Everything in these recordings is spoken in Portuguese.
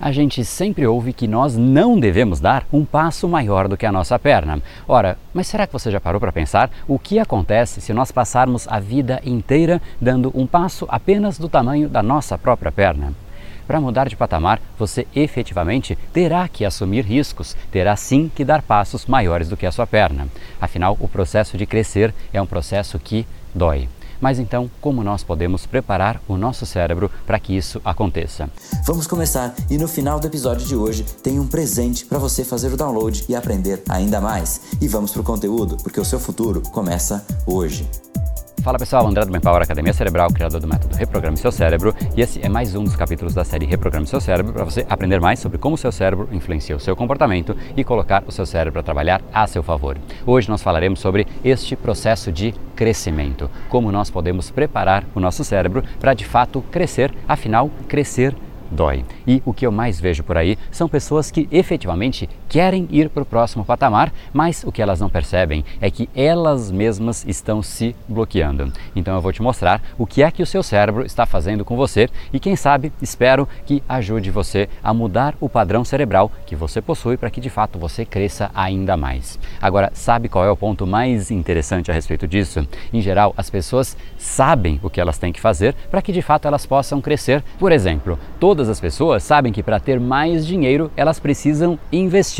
A gente sempre ouve que nós não devemos dar um passo maior do que a nossa perna. Ora, mas será que você já parou para pensar o que acontece se nós passarmos a vida inteira dando um passo apenas do tamanho da nossa própria perna? Para mudar de patamar, você efetivamente terá que assumir riscos, terá sim que dar passos maiores do que a sua perna. Afinal, o processo de crescer é um processo que dói. Mas então, como nós podemos preparar o nosso cérebro para que isso aconteça? Vamos começar e no final do episódio de hoje tem um presente para você fazer o download e aprender ainda mais. E vamos para o conteúdo, porque o seu futuro começa hoje. Fala pessoal, André do Power Academia Cerebral, criador do método Reprograme Seu Cérebro, e esse é mais um dos capítulos da série Reprograme Seu Cérebro para você aprender mais sobre como o seu cérebro influencia o seu comportamento e colocar o seu cérebro para trabalhar a seu favor. Hoje nós falaremos sobre este processo de crescimento, como nós podemos preparar o nosso cérebro para de fato crescer, afinal, crescer dói. E o que eu mais vejo por aí são pessoas que efetivamente querem ir para o próximo patamar, mas o que elas não percebem é que elas mesmas estão se bloqueando. Então eu vou te mostrar o que é que o seu cérebro está fazendo com você e quem sabe espero que ajude você a mudar o padrão cerebral que você possui para que de fato você cresça ainda mais. Agora, sabe qual é o ponto mais interessante a respeito disso? Em geral, as pessoas sabem o que elas têm que fazer para que de fato elas possam crescer. Por exemplo, todas as pessoas sabem que para ter mais dinheiro elas precisam investir.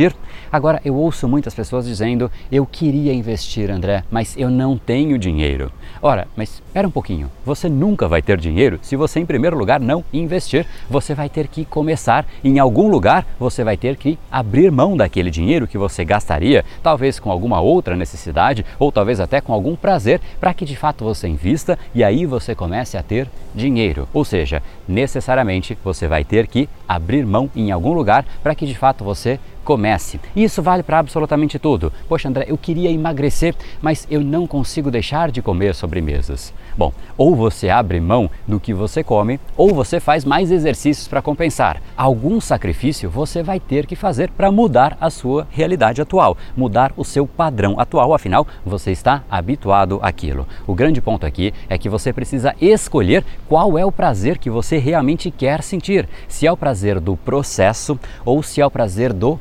Agora, eu ouço muitas pessoas dizendo: eu queria investir, André, mas eu não tenho dinheiro. Ora, mas espera um pouquinho. Você nunca vai ter dinheiro se você, em primeiro lugar, não investir. Você vai ter que começar em algum lugar, você vai ter que abrir mão daquele dinheiro que você gastaria, talvez com alguma outra necessidade ou talvez até com algum prazer, para que de fato você invista e aí você comece a ter dinheiro. Ou seja, necessariamente você vai ter que abrir mão em algum lugar para que de fato você comece. Isso vale para absolutamente tudo. Poxa, André, eu queria emagrecer, mas eu não consigo deixar de comer sobremesas. Bom, ou você abre mão do que você come, ou você faz mais exercícios para compensar. Algum sacrifício você vai ter que fazer para mudar a sua realidade atual, mudar o seu padrão atual, afinal, você está habituado àquilo. O grande ponto aqui é que você precisa escolher qual é o prazer que você realmente quer sentir. Se é o prazer do processo ou se é o prazer do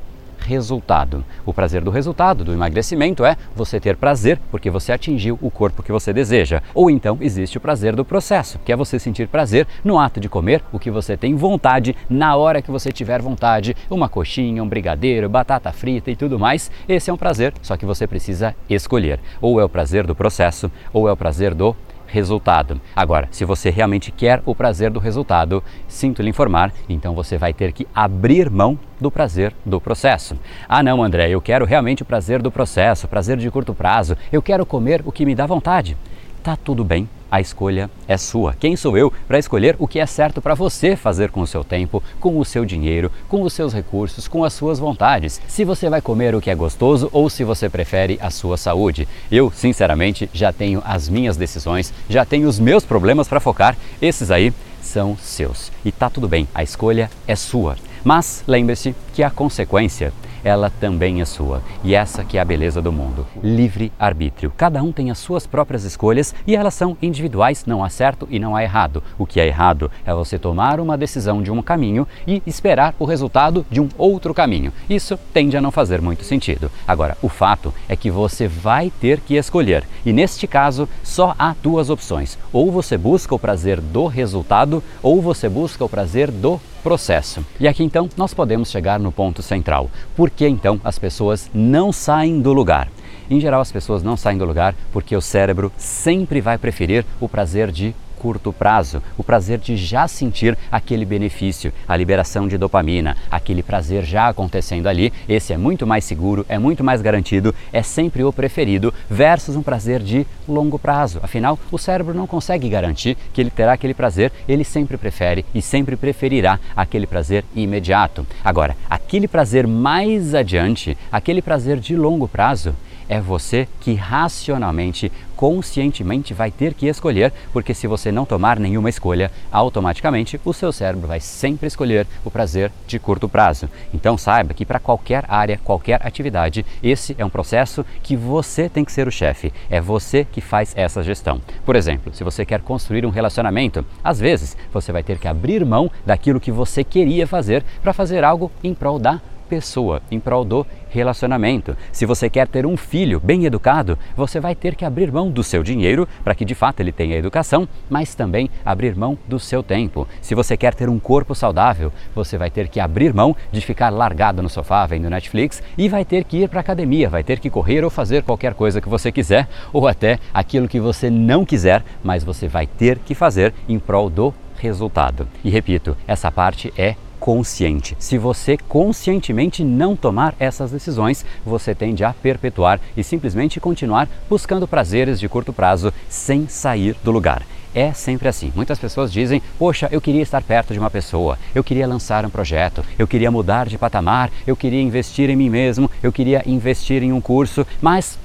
resultado. O prazer do resultado, do emagrecimento, é você ter prazer porque você atingiu o corpo que você deseja. Ou então existe o prazer do processo, que é você sentir prazer no ato de comer o que você tem vontade na hora que você tiver vontade, uma coxinha, um brigadeiro, batata frita e tudo mais. Esse é um prazer, só que você precisa escolher. Ou é o prazer do processo, ou é o prazer do resultado. Agora, se você realmente quer o prazer do resultado, sinto lhe informar, então você vai ter que abrir mão do prazer do processo. Ah, não, André, eu quero realmente o prazer do processo, prazer de curto prazo, eu quero comer o que me dá vontade. Tá tudo bem, a escolha é sua. Quem sou eu para escolher o que é certo para você fazer com o seu tempo, com o seu dinheiro, com os seus recursos, com as suas vontades? Se você vai comer o que é gostoso ou se você prefere a sua saúde. Eu, sinceramente, já tenho as minhas decisões, já tenho os meus problemas para focar. Esses aí são seus. E tá tudo bem, a escolha é sua. Mas lembre-se que a consequência ela também é sua. E essa que é a beleza do mundo. Livre arbítrio. Cada um tem as suas próprias escolhas e elas são individuais, não há certo e não há errado. O que é errado é você tomar uma decisão de um caminho e esperar o resultado de um outro caminho. Isso tende a não fazer muito sentido. Agora, o fato é que você vai ter que escolher. E neste caso, só há duas opções. Ou você busca o prazer do resultado ou você busca o prazer do processo. E aqui então nós podemos chegar no ponto central. Por que então as pessoas não saem do lugar? Em geral, as pessoas não saem do lugar porque o cérebro sempre vai preferir o prazer de curto prazo, o prazer de já sentir aquele benefício, a liberação de dopamina, aquele prazer já acontecendo ali. Esse é muito mais seguro, é muito mais garantido, é sempre o preferido, versus um prazer de longo prazo. Afinal, o cérebro não consegue garantir que ele terá aquele prazer, ele sempre prefere e sempre preferirá aquele prazer imediato. Agora, aquele prazer mais adiante, aquele prazer de longo prazo, é você que racionalmente, conscientemente vai ter que escolher, porque se você não tomar nenhuma escolha, automaticamente o seu cérebro vai sempre escolher o prazer de curto prazo. Então saiba que para qualquer área, qualquer atividade, esse é um processo que você tem que ser o chefe. É você que faz essa gestão. Por exemplo, se você quer construir um relacionamento, às vezes você vai ter que abrir mão daquilo que você queria fazer para fazer algo em prol da pessoa, em prol do relacionamento. Se você quer ter um filho bem educado, você vai ter que abrir mão do seu dinheiro para que de fato ele tenha educação, mas também abrir mão do seu tempo. Se você quer ter um corpo saudável, você vai ter que abrir mão de ficar largado no sofá vendo Netflix e vai ter que ir para academia, vai ter que correr ou fazer qualquer coisa que você quiser ou até aquilo que você não quiser, mas você vai ter que fazer em prol do resultado. E repito, essa parte é consciente. Se você conscientemente não tomar essas decisões, você tende a perpetuar e simplesmente continuar buscando prazeres de curto prazo sem sair do lugar. É sempre assim. Muitas pessoas dizem: Poxa, eu queria estar perto de uma pessoa, eu queria lançar um projeto, eu queria mudar de patamar, eu queria investir em mim mesmo, eu queria investir em um curso, mas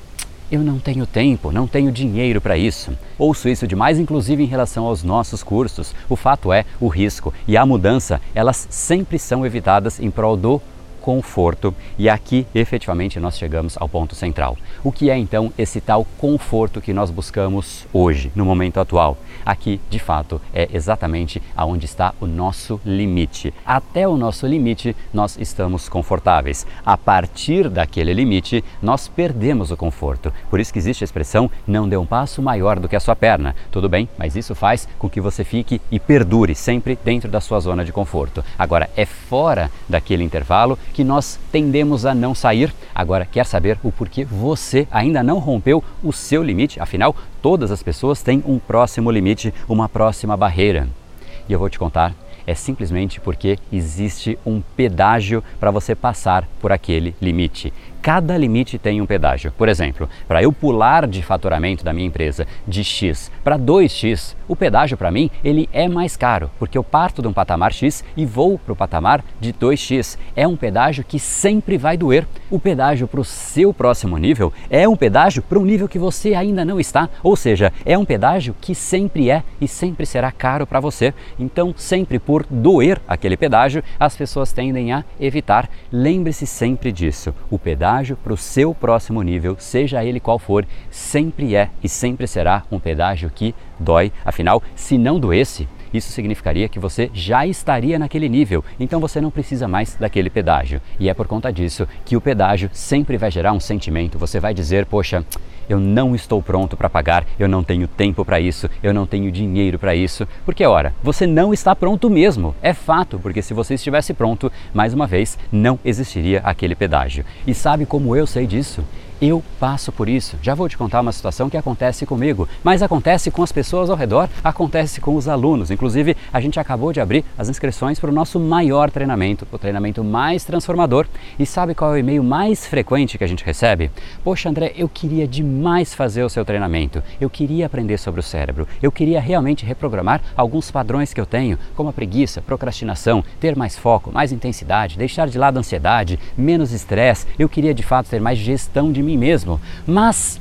eu não tenho tempo, não tenho dinheiro para isso. Ouço isso demais, inclusive em relação aos nossos cursos. O fato é, o risco e a mudança, elas sempre são evitadas em prol do conforto. E aqui, efetivamente, nós chegamos ao ponto central. O que é então esse tal conforto que nós buscamos hoje, no momento atual? Aqui, de fato, é exatamente aonde está o nosso limite. Até o nosso limite, nós estamos confortáveis. A partir daquele limite, nós perdemos o conforto. Por isso que existe a expressão não dê um passo maior do que a sua perna. Tudo bem, mas isso faz com que você fique e perdure sempre dentro da sua zona de conforto. Agora, é fora daquele intervalo que nós tendemos a não sair. Agora, quer saber o porquê você ainda não rompeu o seu limite? Afinal, todas as pessoas têm um próximo limite, uma próxima barreira. E eu vou te contar é simplesmente porque existe um pedágio para você passar por aquele limite cada limite tem um pedágio. Por exemplo, para eu pular de faturamento da minha empresa de X para 2X, o pedágio para mim ele é mais caro, porque eu parto de um patamar X e vou para o patamar de 2X. É um pedágio que sempre vai doer. O pedágio para o seu próximo nível é um pedágio para um nível que você ainda não está, ou seja, é um pedágio que sempre é e sempre será caro para você. Então, sempre por doer aquele pedágio, as pessoas tendem a evitar. Lembre-se sempre disso. O pedágio pedágio para o seu próximo nível, seja ele qual for, sempre é e sempre será um pedágio que dói. Afinal, se não doesse, isso significaria que você já estaria naquele nível, então você não precisa mais daquele pedágio. E é por conta disso que o pedágio sempre vai gerar um sentimento. Você vai dizer, poxa, eu não estou pronto para pagar, eu não tenho tempo para isso, eu não tenho dinheiro para isso. Porque, ora, você não está pronto mesmo. É fato, porque se você estivesse pronto, mais uma vez, não existiria aquele pedágio. E sabe como eu sei disso? Eu passo por isso. Já vou te contar uma situação que acontece comigo, mas acontece com as pessoas ao redor, acontece com os alunos. Inclusive, a gente acabou de abrir as inscrições para o nosso maior treinamento, o treinamento mais transformador. E sabe qual é o e-mail mais frequente que a gente recebe? Poxa, André, eu queria demais fazer o seu treinamento. Eu queria aprender sobre o cérebro. Eu queria realmente reprogramar alguns padrões que eu tenho, como a preguiça, procrastinação, ter mais foco, mais intensidade, deixar de lado a ansiedade, menos estresse. Eu queria de fato ter mais gestão de mim mesmo, mas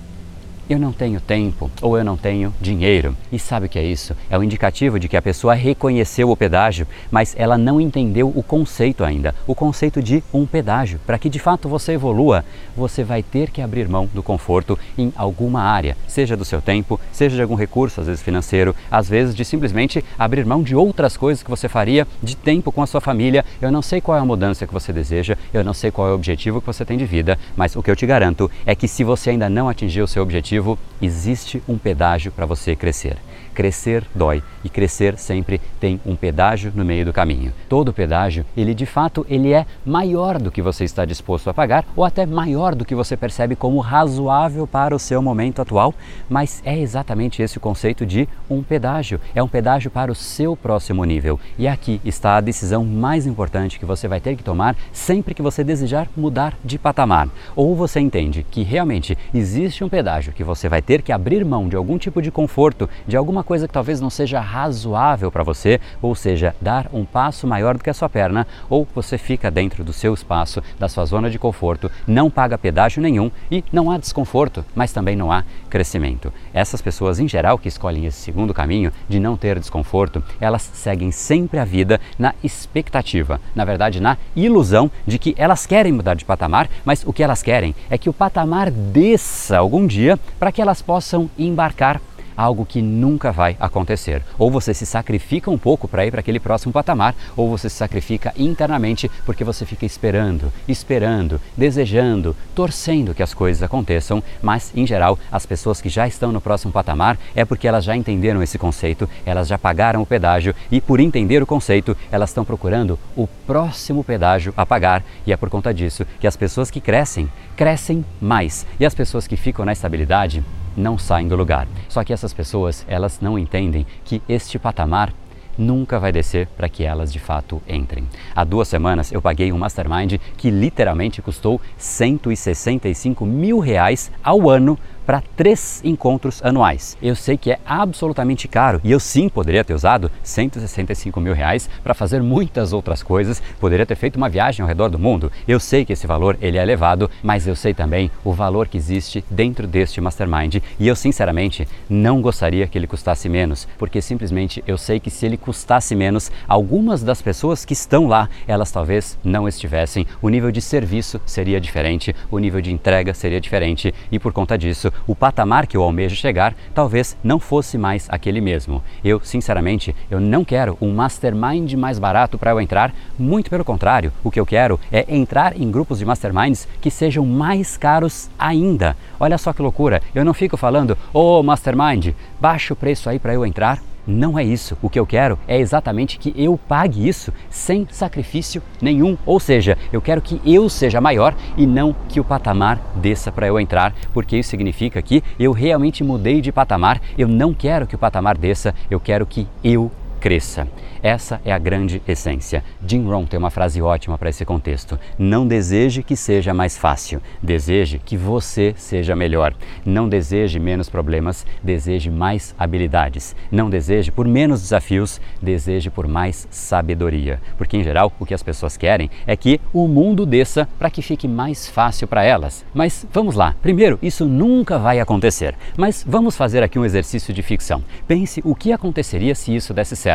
eu não tenho tempo ou eu não tenho dinheiro. E sabe o que é isso? É um indicativo de que a pessoa reconheceu o pedágio, mas ela não entendeu o conceito ainda, o conceito de um pedágio. Para que de fato você evolua, você vai ter que abrir mão do conforto em alguma área, seja do seu tempo, seja de algum recurso, às vezes financeiro, às vezes de simplesmente abrir mão de outras coisas que você faria, de tempo com a sua família. Eu não sei qual é a mudança que você deseja, eu não sei qual é o objetivo que você tem de vida, mas o que eu te garanto é que se você ainda não atingiu o seu objetivo, existe um pedágio para você crescer. Crescer dói e crescer sempre tem um pedágio no meio do caminho. Todo pedágio, ele de fato, ele é maior do que você está disposto a pagar ou até maior do que você percebe como razoável para o seu momento atual, mas é exatamente esse o conceito de um pedágio. É um pedágio para o seu próximo nível. E aqui está a decisão mais importante que você vai ter que tomar sempre que você desejar mudar de patamar. Ou você entende que realmente existe um pedágio que você vai ter que abrir mão de algum tipo de conforto, de alguma coisa que talvez não seja razoável para você, ou seja, dar um passo maior do que a sua perna, ou você fica dentro do seu espaço, da sua zona de conforto, não paga pedágio nenhum e não há desconforto, mas também não há crescimento. Essas pessoas em geral que escolhem esse segundo caminho de não ter desconforto, elas seguem sempre a vida na expectativa, na verdade na ilusão de que elas querem mudar de patamar, mas o que elas querem é que o patamar desça algum dia para que elas possam embarcar algo que nunca vai acontecer. Ou você se sacrifica um pouco para ir para aquele próximo patamar, ou você se sacrifica internamente porque você fica esperando, esperando, desejando, torcendo que as coisas aconteçam, mas em geral, as pessoas que já estão no próximo patamar é porque elas já entenderam esse conceito, elas já pagaram o pedágio e por entender o conceito, elas estão procurando o próximo pedágio a pagar, e é por conta disso que as pessoas que crescem, crescem mais, e as pessoas que ficam na estabilidade não saem do lugar. Só que essas pessoas, elas não entendem que este patamar nunca vai descer para que elas de fato entrem. Há duas semanas eu paguei um mastermind que literalmente custou 165 mil reais ao ano para três encontros anuais. Eu sei que é absolutamente caro e eu sim poderia ter usado 165 mil reais para fazer muitas outras coisas, poderia ter feito uma viagem ao redor do mundo. Eu sei que esse valor ele é elevado, mas eu sei também o valor que existe dentro deste mastermind e eu sinceramente não gostaria que ele custasse menos, porque simplesmente eu sei que se ele custasse menos, algumas das pessoas que estão lá, elas talvez não estivessem, o nível de serviço seria diferente, o nível de entrega seria diferente e por conta disso o patamar que eu almejo chegar talvez não fosse mais aquele mesmo. Eu, sinceramente, eu não quero um mastermind mais barato para eu entrar, muito pelo contrário, o que eu quero é entrar em grupos de masterminds que sejam mais caros ainda. Olha só que loucura, eu não fico falando, ô oh, mastermind, baixa o preço aí para eu entrar. Não é isso. O que eu quero é exatamente que eu pague isso sem sacrifício nenhum. Ou seja, eu quero que eu seja maior e não que o patamar desça para eu entrar, porque isso significa que eu realmente mudei de patamar. Eu não quero que o patamar desça, eu quero que eu cresça. Essa é a grande essência. Jim Rohn tem uma frase ótima para esse contexto. Não deseje que seja mais fácil, deseje que você seja melhor. Não deseje menos problemas, deseje mais habilidades. Não deseje por menos desafios, deseje por mais sabedoria. Porque em geral o que as pessoas querem é que o mundo desça para que fique mais fácil para elas. Mas vamos lá. Primeiro, isso nunca vai acontecer. Mas vamos fazer aqui um exercício de ficção. Pense o que aconteceria se isso desse certo.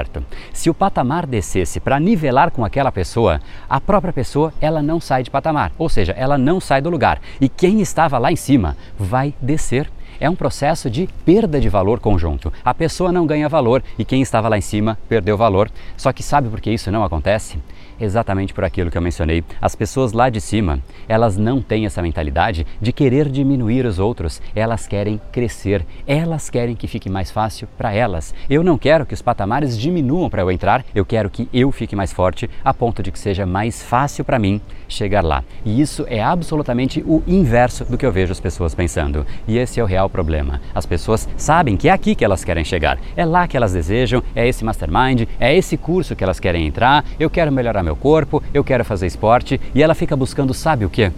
Se o patamar descesse para nivelar com aquela pessoa, a própria pessoa ela não sai de patamar, ou seja, ela não sai do lugar. E quem estava lá em cima vai descer é um processo de perda de valor conjunto. A pessoa não ganha valor e quem estava lá em cima perdeu valor. Só que sabe por que isso não acontece? Exatamente por aquilo que eu mencionei. As pessoas lá de cima, elas não têm essa mentalidade de querer diminuir os outros, elas querem crescer, elas querem que fique mais fácil para elas. Eu não quero que os patamares diminuam para eu entrar, eu quero que eu fique mais forte a ponto de que seja mais fácil para mim chegar lá. E isso é absolutamente o inverso do que eu vejo as pessoas pensando. E esse é o real problema. As pessoas sabem que é aqui que elas querem chegar, é lá que elas desejam, é esse mastermind, é esse curso que elas querem entrar, eu quero melhorar meu corpo, eu quero fazer esporte e ela fica buscando, sabe o que?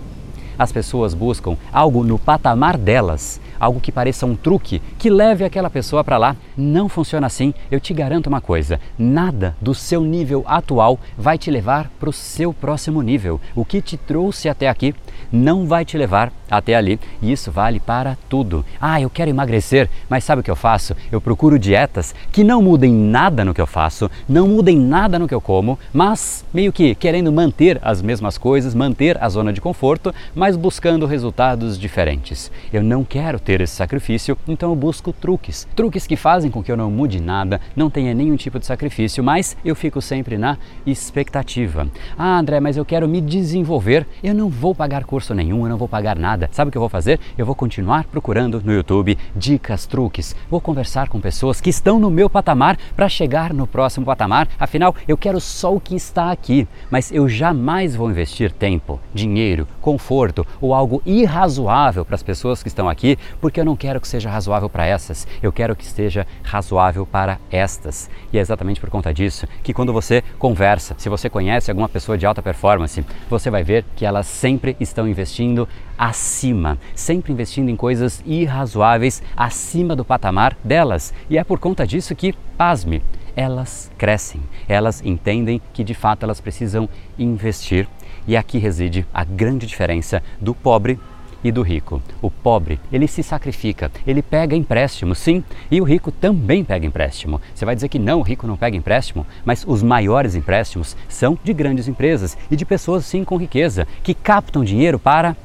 As pessoas buscam algo no patamar delas, algo que pareça um truque que leve aquela pessoa para lá. Não funciona assim. Eu te garanto uma coisa: nada do seu nível atual vai te levar para o seu próximo nível. O que te trouxe até aqui não vai te levar até ali. E isso vale para tudo. Ah, eu quero emagrecer, mas sabe o que eu faço? Eu procuro dietas que não mudem nada no que eu faço, não mudem nada no que eu como, mas meio que querendo manter as mesmas coisas, manter a zona de conforto, mas buscando resultados diferentes. Eu não quero ter esse sacrifício, então eu busco truques. Truques que fazem com que eu não mude nada, não tenha nenhum tipo de sacrifício, mas eu fico sempre na expectativa. Ah, André, mas eu quero me desenvolver, eu não vou pagar curso nenhum, eu não vou pagar nada. Sabe o que eu vou fazer? Eu vou continuar procurando no YouTube dicas, truques. Vou conversar com pessoas que estão no meu patamar para chegar no próximo patamar. Afinal, eu quero só o que está aqui, mas eu jamais vou investir tempo, dinheiro, conforto ou algo irrazoável para as pessoas que estão aqui, porque eu não quero que seja razoável para essas. Eu quero que seja razoável para estas. E é exatamente por conta disso que quando você conversa, se você conhece alguma pessoa de alta performance, você vai ver que elas sempre estão investindo acima, sempre investindo em coisas irrazoáveis acima do patamar delas. E é por conta disso que, pasme, elas crescem, elas entendem que de fato elas precisam investir. E aqui reside a grande diferença do pobre e do rico. O pobre, ele se sacrifica, ele pega empréstimo, sim, e o rico também pega empréstimo. Você vai dizer que não, o rico não pega empréstimo, mas os maiores empréstimos são de grandes empresas e de pessoas, sim, com riqueza, que captam dinheiro para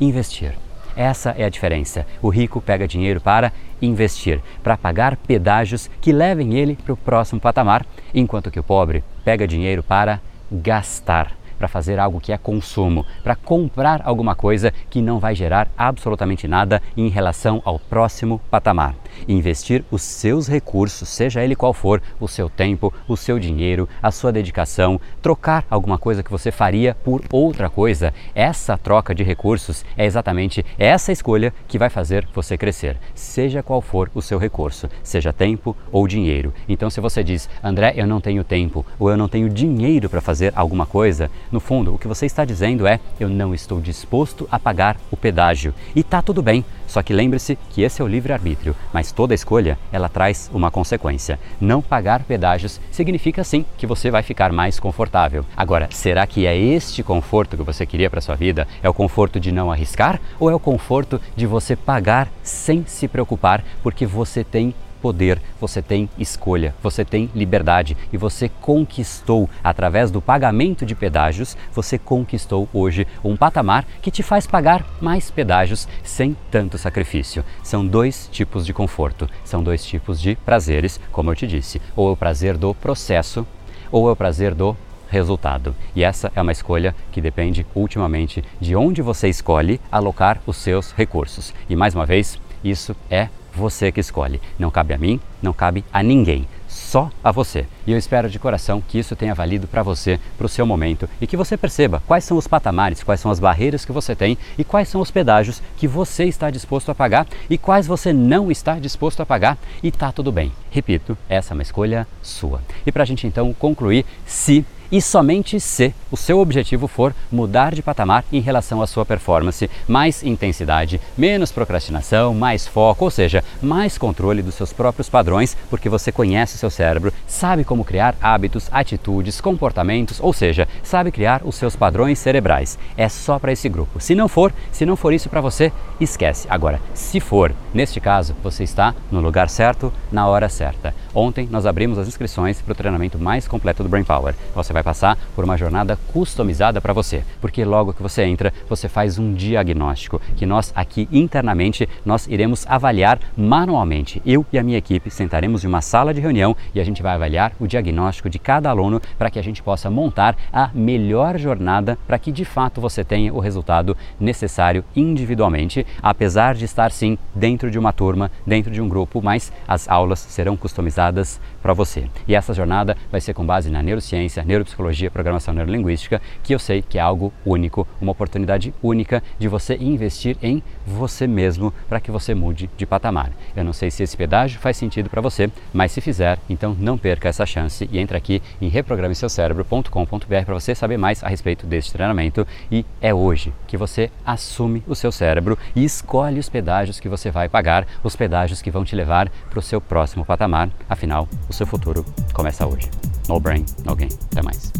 investir. Essa é a diferença. O rico pega dinheiro para investir, para pagar pedágios que levem ele para o próximo patamar, enquanto que o pobre pega dinheiro para gastar para fazer algo que é consumo, para comprar alguma coisa que não vai gerar absolutamente nada em relação ao próximo patamar. Investir os seus recursos, seja ele qual for, o seu tempo, o seu dinheiro, a sua dedicação, trocar alguma coisa que você faria por outra coisa, essa troca de recursos é exatamente essa escolha que vai fazer você crescer, seja qual for o seu recurso, seja tempo ou dinheiro. Então, se você diz, André, eu não tenho tempo ou eu não tenho dinheiro para fazer alguma coisa, no fundo, o que você está dizendo é: eu não estou disposto a pagar o pedágio. E tá tudo bem. Só que lembre-se que esse é o livre-arbítrio, mas toda escolha ela traz uma consequência. Não pagar pedágios significa sim que você vai ficar mais confortável. Agora, será que é este conforto que você queria para sua vida? É o conforto de não arriscar ou é o conforto de você pagar sem se preocupar porque você tem poder, você tem escolha, você tem liberdade e você conquistou, através do pagamento de pedágios, você conquistou hoje um patamar que te faz pagar mais pedágios sem tanto sacrifício. São dois tipos de conforto, são dois tipos de prazeres, como eu te disse, ou é o prazer do processo ou é o prazer do resultado. E essa é uma escolha que depende ultimamente de onde você escolhe alocar os seus recursos. E mais uma vez, isso é você que escolhe. Não cabe a mim, não cabe a ninguém, só a você. E eu espero de coração que isso tenha valido para você, para o seu momento e que você perceba quais são os patamares, quais são as barreiras que você tem e quais são os pedágios que você está disposto a pagar e quais você não está disposto a pagar e tá tudo bem. Repito, essa é uma escolha sua. E para a gente então concluir, se e somente se o seu objetivo for mudar de patamar em relação à sua performance, mais intensidade, menos procrastinação, mais foco, ou seja, mais controle dos seus próprios padrões, porque você conhece o seu cérebro, sabe como criar hábitos, atitudes, comportamentos, ou seja, sabe criar os seus padrões cerebrais. É só para esse grupo. Se não for, se não for isso para você, esquece. Agora, se for, neste caso, você está no lugar certo, na hora certa. Ontem nós abrimos as inscrições para o treinamento mais completo do Brain Power. Você vai vai passar por uma jornada customizada para você, porque logo que você entra, você faz um diagnóstico que nós aqui internamente nós iremos avaliar manualmente. Eu e a minha equipe sentaremos em uma sala de reunião e a gente vai avaliar o diagnóstico de cada aluno para que a gente possa montar a melhor jornada para que de fato você tenha o resultado necessário individualmente, apesar de estar sim dentro de uma turma, dentro de um grupo, mas as aulas serão customizadas para você. E essa jornada vai ser com base na neurociência, neuropsicologia, programação neurolinguística, que eu sei que é algo único, uma oportunidade única de você investir em você mesmo para que você mude de patamar. Eu não sei se esse pedágio faz sentido para você, mas se fizer, então não perca essa chance e entre aqui em reprogrameseucerebro.com.br para você saber mais a respeito deste treinamento e é hoje que você assume o seu cérebro e escolhe os pedágios que você vai pagar, os pedágios que vão te levar para o seu próximo patamar. Afinal, o seu futuro começa hoje. No brain, gain. Até mais.